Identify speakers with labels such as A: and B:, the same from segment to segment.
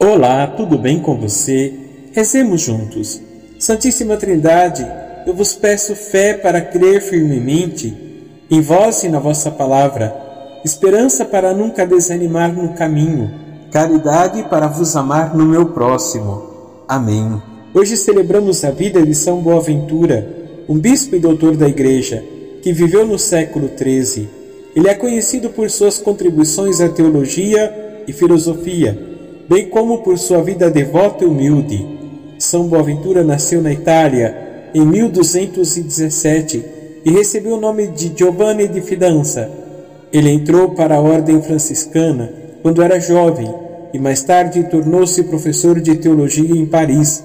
A: Olá, tudo bem com você? Rezemos juntos. Santíssima Trindade, eu vos peço fé para crer firmemente em vós e na vossa palavra, esperança para nunca desanimar no caminho, caridade para vos amar no meu próximo. Amém. Hoje celebramos a vida de São Boaventura, um bispo e doutor da Igreja, que viveu no século XIII. Ele é conhecido por suas contribuições à teologia e filosofia bem como por sua vida devota e humilde. São Boaventura nasceu na Itália em 1217 e recebeu o nome de Giovanni di Fidanza. Ele entrou para a ordem franciscana quando era jovem e mais tarde tornou-se professor de teologia em Paris.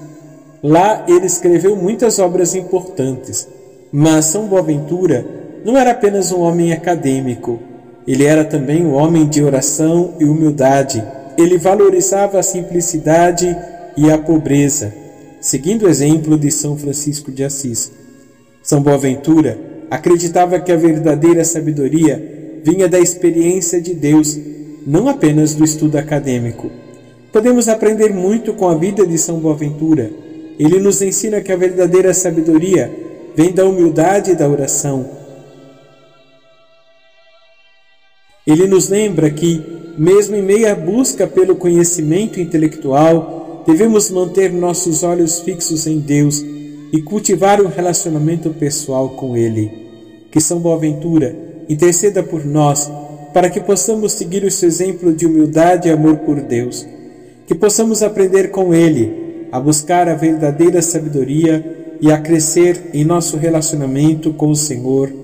A: Lá ele escreveu muitas obras importantes, mas São Boaventura não era apenas um homem acadêmico, ele era também um homem de oração e humildade ele valorizava a simplicidade e a pobreza, seguindo o exemplo de São Francisco de Assis. São Boaventura acreditava que a verdadeira sabedoria vinha da experiência de Deus, não apenas do estudo acadêmico. Podemos aprender muito com a vida de São Boaventura. Ele nos ensina que a verdadeira sabedoria vem da humildade e da oração. Ele nos lembra que mesmo em meio à busca pelo conhecimento intelectual, devemos manter nossos olhos fixos em Deus e cultivar um relacionamento pessoal com Ele. Que São Boaventura interceda por nós para que possamos seguir o seu exemplo de humildade e amor por Deus. Que possamos aprender com Ele a buscar a verdadeira sabedoria e a crescer em nosso relacionamento com o Senhor